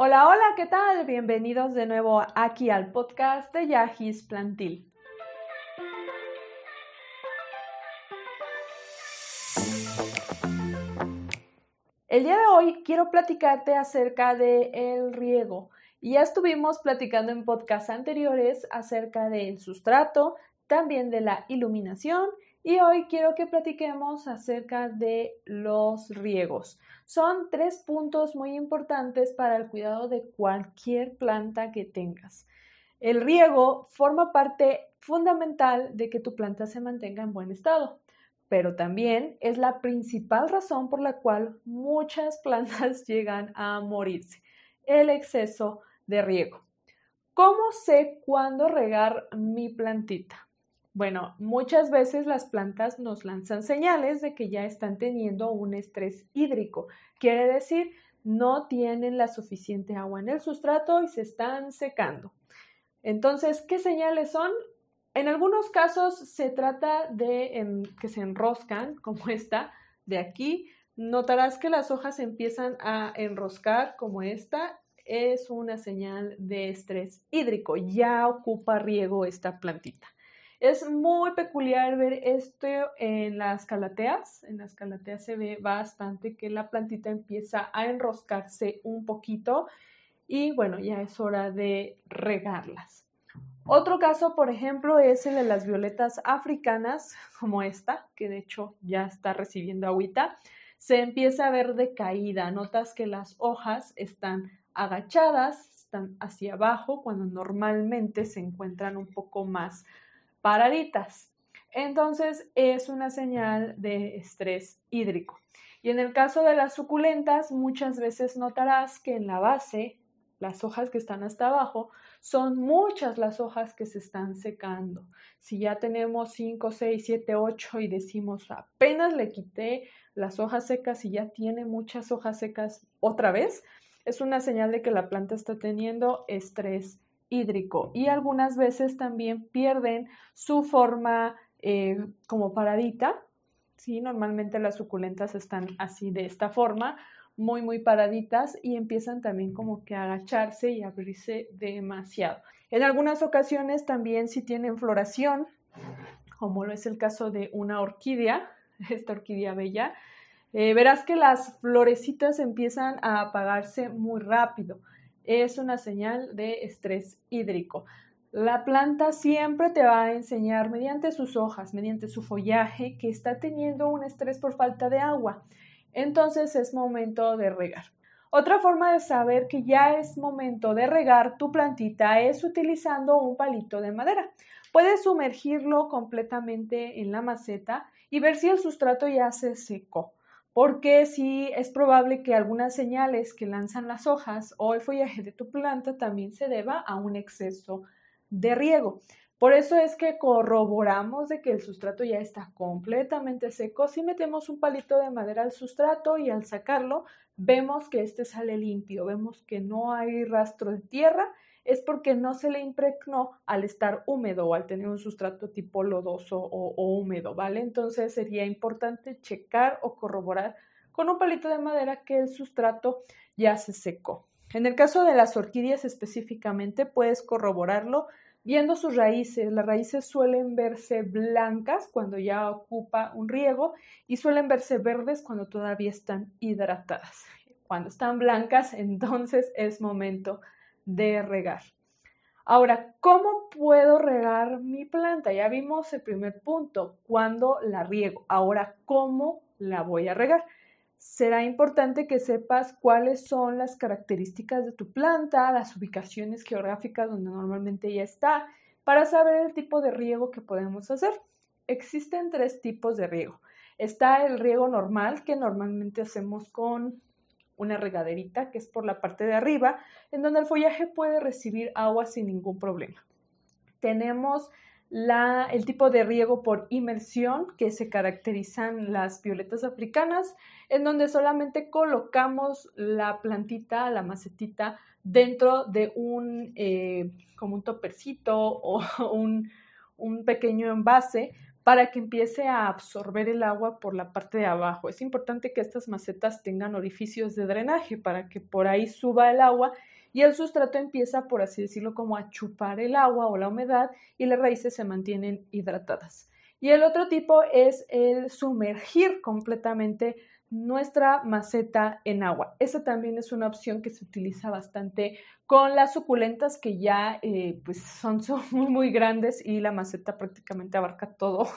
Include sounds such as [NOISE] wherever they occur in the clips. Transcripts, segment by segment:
Hola, hola, ¿qué tal? Bienvenidos de nuevo aquí al podcast de Yahis Plantil. El día de hoy quiero platicarte acerca del el riego. Ya estuvimos platicando en podcasts anteriores acerca del sustrato, también de la iluminación y hoy quiero que platiquemos acerca de los riegos. Son tres puntos muy importantes para el cuidado de cualquier planta que tengas. El riego forma parte fundamental de que tu planta se mantenga en buen estado, pero también es la principal razón por la cual muchas [LAUGHS] plantas llegan a morirse, el exceso de riego. ¿Cómo sé cuándo regar mi plantita? Bueno, muchas veces las plantas nos lanzan señales de que ya están teniendo un estrés hídrico. Quiere decir, no tienen la suficiente agua en el sustrato y se están secando. Entonces, ¿qué señales son? En algunos casos se trata de que se enroscan, [LAUGHS] como esta de aquí. Notarás que las hojas empiezan a enroscar como esta. Es una señal de estrés hídrico. Ya ocupa riego esta plantita. Es muy peculiar ver esto en las calateas. En las calateas se ve bastante que la plantita empieza a enroscarse un poquito y bueno, ya es hora de regarlas. Otro caso, por ejemplo, es el de las violetas africanas, como esta, que de hecho ya está recibiendo agüita. Se empieza a ver decaída. Notas que las hojas están agachadas, están hacia abajo, cuando normalmente se encuentran un poco más paraditas. Entonces es una señal de estrés hídrico. Y en el caso de las suculentas, muchas veces notarás que en la base, las hojas que están hasta abajo, son muchas las hojas que se están secando. Si ya tenemos 5, 6, 7, 8 y decimos apenas le quité las hojas secas y ya tiene muchas hojas secas otra vez, es una señal de que la planta está teniendo estrés hídrico y algunas veces también pierden su forma eh, como paradita. ¿sí? Normalmente las suculentas están así de esta forma, muy, muy paraditas y empiezan también como que a agacharse y abrirse demasiado. En algunas ocasiones también si tienen floración, como lo es el caso de una orquídea, [LAUGHS] esta orquídea bella, eh, verás que las florecitas empiezan a apagarse muy rápido es una señal de estrés hídrico. La planta siempre te va a enseñar mediante sus hojas, mediante su follaje, que está teniendo un estrés por falta de agua. Entonces es momento de regar. Otra forma de saber que ya es momento de regar tu plantita es utilizando un palito de madera. Puedes sumergirlo completamente en la maceta y ver si el sustrato ya se secó porque sí es probable que algunas señales que lanzan las hojas o el follaje de tu planta también se deba a un exceso de riego. Por eso es que corroboramos de que el sustrato ya está completamente seco. Si metemos un palito de madera al sustrato y al sacarlo, vemos que este sale limpio, vemos que no hay rastro de tierra es porque no se le impregnó al estar húmedo o al tener un sustrato tipo lodoso o, húmedo, ¿vale? Entonces sería importante checar o corroborar con un palito de madera que el sustrato ya se secó. En el caso de las orquídeas específicamente, puedes corroborarlo viendo sus raíces. Las raíces suelen verse blancas cuando ya ocupa un riego y suelen verse verdes cuando todavía están hidratadas. Cuando están blancas, [LAUGHS] entonces es momento de regar. Ahora, ¿cómo puedo regar mi planta? Ya vimos el primer punto, cuando la riego. Ahora, ¿cómo la voy a regar? Será importante que sepas cuáles son las características de tu planta, las ubicaciones geográficas donde normalmente ya está, para saber el tipo de riego que podemos hacer. Existen tres tipos de riego. Está el riego normal, que normalmente hacemos con una regaderita que es por la parte de arriba, en donde el follaje puede recibir agua sin ningún problema. Tenemos la, el tipo de riego por inmersión que se caracterizan las violetas africanas, en donde solamente colocamos la plantita, la macetita, dentro de un, eh, como un topercito [LAUGHS] o un, un pequeño envase para que empiece a absorber el agua por la parte de abajo. Es importante que estas macetas tengan orificios de drenaje para que por ahí suba el agua y el sustrato empieza, por así decirlo, como a chupar el agua o la humedad y las raíces se mantienen hidratadas. Y el otro tipo es el sumergir completamente nuestra maceta en agua. Esa también es una opción que se utiliza bastante con las suculentas que ya eh, pues son, [LAUGHS] muy grandes y la maceta prácticamente abarca todo.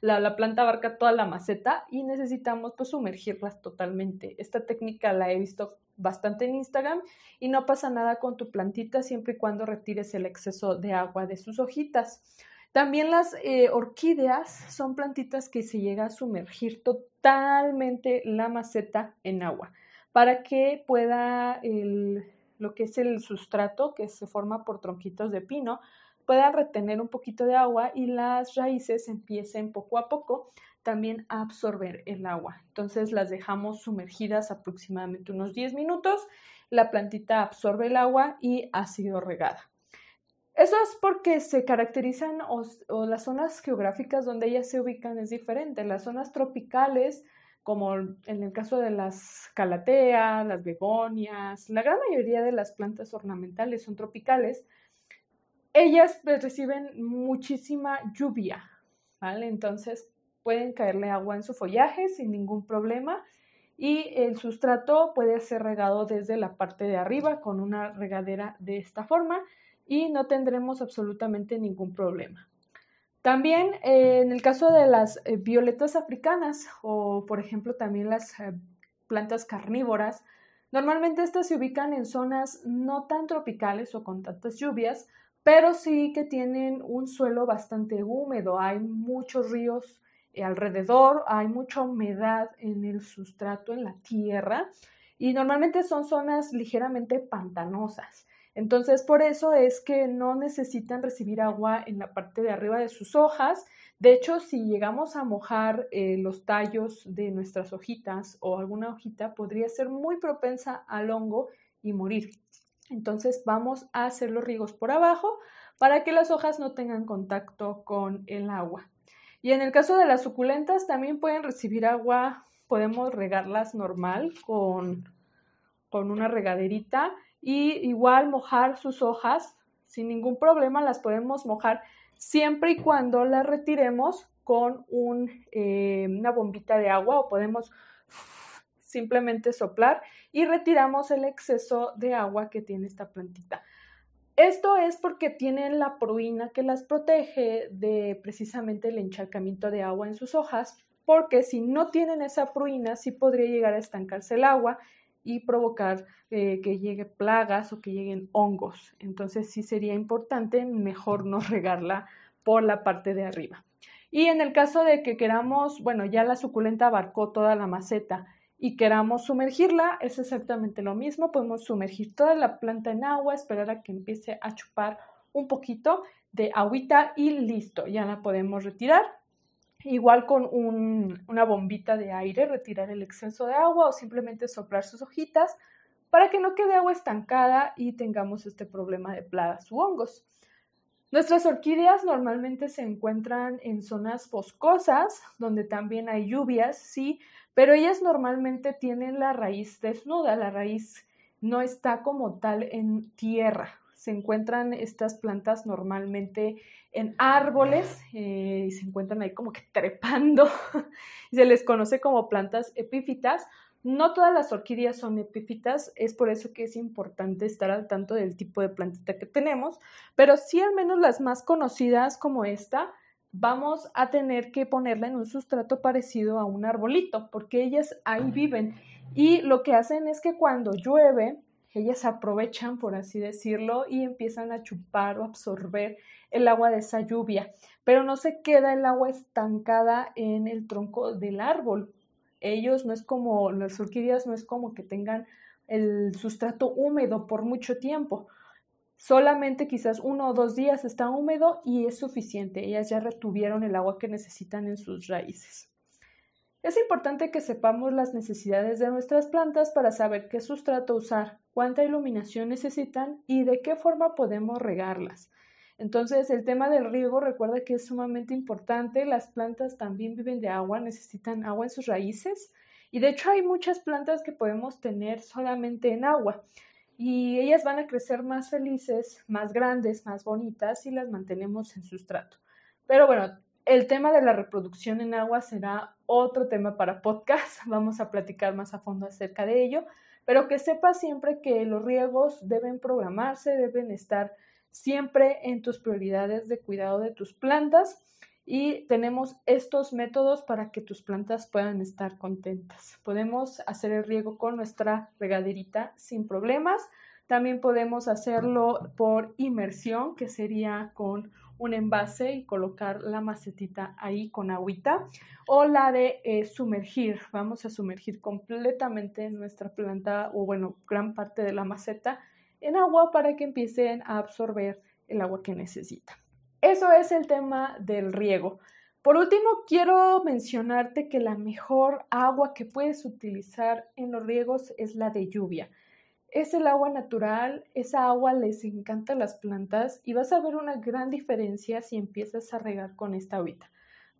la, la, planta abarca toda la maceta y necesitamos pues sumergirlas totalmente. Esta técnica la he visto bastante en Instagram y no pasa nada con tu plantita siempre y cuando retires el exceso de agua de sus hojitas. También las eh, orquídeas son plantitas que se llega a sumergir totalmente la maceta en agua para que pueda lo que es el sustrato que se forma por tronquitos de pino pueda retener un poquito de agua y las raíces empiecen poco a poco también a absorber el agua. Entonces las dejamos sumergidas aproximadamente unos 10 minutos, la plantita absorbe el agua y ha sido regada. Eso es porque se caracterizan o, las zonas geográficas donde ellas se ubican es diferente. Las zonas tropicales, como en el caso de las calateas, las begonias, la gran mayoría de las plantas ornamentales son tropicales, ellas pues, reciben muchísima lluvia, ¿vale? Entonces pueden caerle agua en su follaje sin ningún problema y el sustrato puede ser regado desde la parte de arriba con una regadera de esta forma y no tendremos absolutamente ningún problema. También eh, en el caso de las eh, violetas africanas o por ejemplo también las eh, plantas carnívoras, normalmente estas se ubican en zonas no tan tropicales o con tantas lluvias, pero sí que tienen un suelo bastante húmedo, hay muchos ríos alrededor, hay mucha humedad en el sustrato, en la tierra, y normalmente son zonas ligeramente pantanosas. Entonces, por eso es que no necesitan recibir agua en la parte de arriba de sus hojas. De hecho, si llegamos a mojar eh, los tallos de nuestras hojitas o alguna hojita, podría ser muy propensa al hongo y morir. Entonces, vamos a hacer los riegos por abajo para que las hojas no tengan contacto con el agua. Y en el caso de las suculentas, también pueden recibir agua, podemos regarlas normal con, con una regaderita y igual mojar sus hojas sin ningún problema, las podemos mojar siempre y cuando las retiremos con eh, una bombita de agua o podemos simplemente soplar y retiramos el exceso de agua que tiene esta plantita. Esto es porque tienen la pruina que las protege de precisamente el encharcamiento de agua en sus hojas, porque si no tienen esa pruina sí podría llegar a estancarse el agua y provocar eh, que llegue plagas o que lleguen hongos. Entonces sí sería importante mejor no regarla por la parte de arriba. Y en el caso de que queramos, bueno, ya la suculenta abarcó toda la maceta y queramos sumergirla, es exactamente lo mismo. Podemos sumergir toda la planta en agua, esperar a que empiece a chupar un poquito de agüita y listo, ya la podemos retirar Igual con una bombita de aire, retirar el exceso de agua o simplemente soplar sus hojitas para que no quede agua estancada y tengamos este problema de plagas u hongos. Nuestras orquídeas normalmente se encuentran en zonas boscosas, donde también hay lluvias, sí, pero ellas normalmente tienen la raíz desnuda, la raíz no está como tal en tierra, se encuentran estas plantas normalmente en árboles eh, y se encuentran ahí como que trepando. [LAUGHS] se les conoce como plantas epífitas. No todas las orquídeas son epífitas, es por eso que es importante estar al tanto del tipo de plantita que tenemos, pero sí al menos las más conocidas como esta, vamos a tener que ponerla en un sustrato parecido a un arbolito, porque ellas ahí viven y lo que hacen es que cuando llueve, ellas aprovechan, por así decirlo, y empiezan a chupar o absorber el agua de esa lluvia, pero no se queda el agua estancada en el tronco del árbol. Ellos no es como, las orquídeas no es como que tengan el sustrato húmedo por mucho tiempo. Solamente quizás uno o dos días está húmedo y es suficiente. Ellas ya retuvieron el agua que necesitan en sus raíces. Es importante que sepamos las necesidades de nuestras plantas para saber qué sustrato usar, cuánta iluminación necesitan y de qué forma podemos regarlas. Entonces, el tema del riego, recuerda que es sumamente importante. Las plantas también viven de agua, necesitan agua en sus raíces. Y de hecho hay muchas plantas que podemos tener solamente en agua. Y ellas van a crecer más felices, más grandes, más bonitas si las mantenemos en sustrato. Pero bueno, el tema de la reproducción en agua será otro tema para podcast. [LAUGHS] Vamos a platicar más a fondo acerca de ello. Pero que sepas siempre que los riegos deben programarse, deben estar siempre en tus prioridades de cuidado de tus plantas y tenemos estos métodos para que tus plantas puedan estar contentas. Podemos hacer el riego con nuestra regaderita sin problemas. También podemos hacerlo por inmersión, que sería con un envase y colocar la macetita ahí con agüita. O la de eh, sumergir. Vamos a sumergir completamente nuestra planta o bueno, gran parte de la maceta en agua para que empiecen a absorber el agua que necesitan. Eso es el tema del riego. Por último, quiero mencionarte que la mejor agua que puedes utilizar en los riegos es la de lluvia. Es el agua natural, esa agua les encanta a las plantas y vas a ver una gran diferencia si empiezas a regar con esta agüita.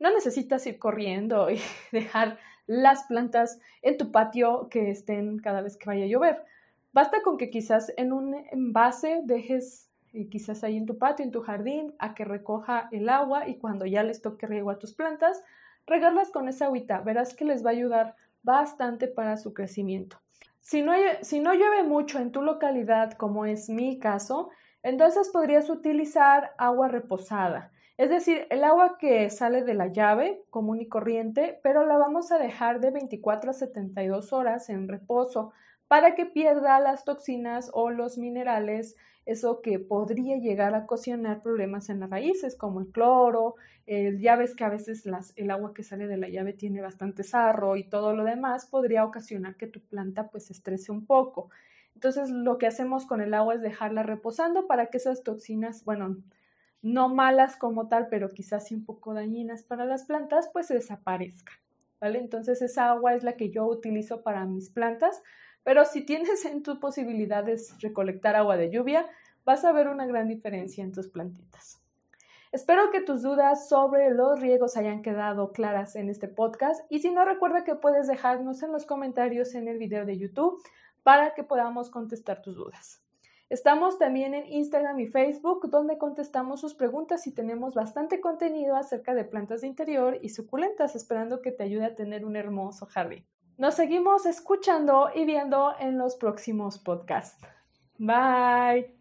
No necesitas ir corriendo y [LAUGHS] dejar las plantas en tu patio que estén cada vez que vaya a llover. Basta con que quizás en un envase dejes eh, quizás ahí en tu patio, en tu jardín, a que recoja el agua y cuando ya les toque riego a tus plantas, regarlas con esa agüita. Verás que les va a ayudar bastante para su crecimiento. Si no, si no llueve mucho en tu localidad, como es mi caso, entonces podrías utilizar agua reposada. Es decir, el agua que sale de la llave común y corriente, pero la vamos a dejar de 24 a 72 horas en reposo para que pierda las toxinas o los minerales, eso que podría llegar a ocasionar problemas en las raíces, como el cloro, el, ya ves que a veces el agua que sale de la llave tiene bastante sarro y todo lo demás podría ocasionar que tu planta pues estrese un poco. Entonces lo que hacemos con el agua es dejarla reposando para que esas toxinas, bueno, no malas como tal, pero quizás sí un poco dañinas para las plantas, pues desaparezcan. ¿Vale? Entonces esa agua es la que yo utilizo para mis plantas pero si tienes en tus posibilidades recolectar agua de lluvia, vas a ver una gran diferencia en tus plantitas. Espero que tus dudas sobre los riegos hayan quedado claras en este podcast y si no recuerda que puedes dejarnos en los comentarios en el video de YouTube para que podamos contestar tus dudas. Estamos también en Instagram y Facebook donde contestamos sus preguntas y tenemos bastante contenido acerca de plantas de interior y suculentas esperando que te ayude a tener un hermoso jardín. Nos seguimos escuchando y viendo en los próximos podcasts. Bye.